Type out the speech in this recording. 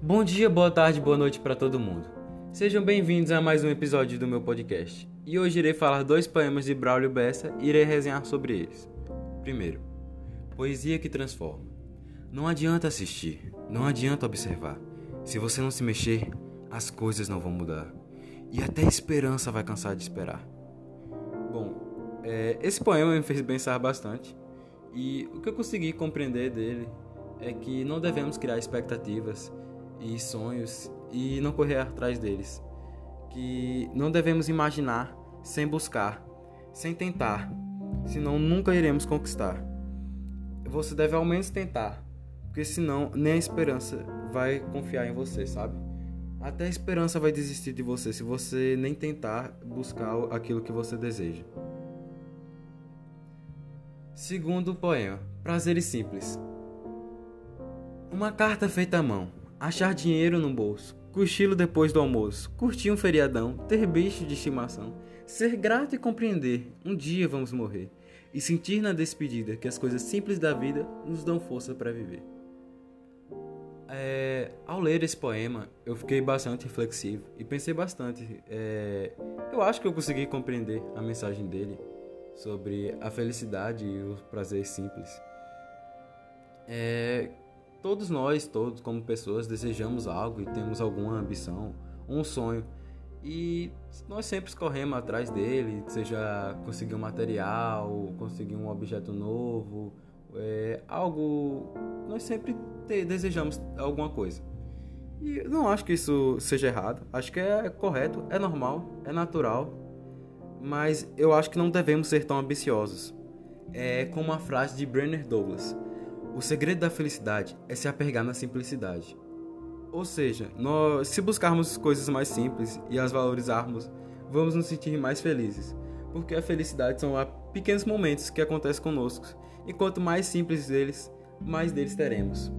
Bom dia, boa tarde, boa noite para todo mundo. Sejam bem-vindos a mais um episódio do meu podcast. E hoje irei falar dois poemas de Braulio Bessa e irei resenhar sobre eles. Primeiro, Poesia que transforma. Não adianta assistir, não adianta observar. Se você não se mexer, as coisas não vão mudar. E até a esperança vai cansar de esperar. Bom, é, esse poema me fez pensar bastante. E o que eu consegui compreender dele é que não devemos criar expectativas e sonhos e não correr atrás deles. Que não devemos imaginar sem buscar, sem tentar, senão nunca iremos conquistar. Você deve ao menos tentar, porque senão nem a esperança vai confiar em você, sabe? Até a esperança vai desistir de você se você nem tentar buscar aquilo que você deseja. Segundo poema, Prazeres Simples. Uma carta feita à mão, achar dinheiro no bolso, cochilo depois do almoço, curtir um feriadão, ter bicho de estimação, ser grato e compreender, um dia vamos morrer, e sentir na despedida que as coisas simples da vida nos dão força para viver. É, ao ler esse poema, eu fiquei bastante reflexivo e pensei bastante. É, eu acho que eu consegui compreender a mensagem dele sobre a felicidade e o prazer simples. É, todos nós, todos como pessoas, desejamos algo e temos alguma ambição, um sonho. E nós sempre corremos atrás dele, seja conseguir um material, conseguir um objeto novo, é, algo. Nós sempre te, desejamos alguma coisa. E não acho que isso seja errado, acho que é correto, é normal, é natural, mas eu acho que não devemos ser tão ambiciosos. É como a frase de Brenner Douglas: O segredo da felicidade é se apegar na simplicidade. Ou seja, nós, se buscarmos coisas mais simples e as valorizarmos, vamos nos sentir mais felizes, porque a felicidade são pequenos momentos que acontecem conosco, e quanto mais simples eles, mais deles teremos.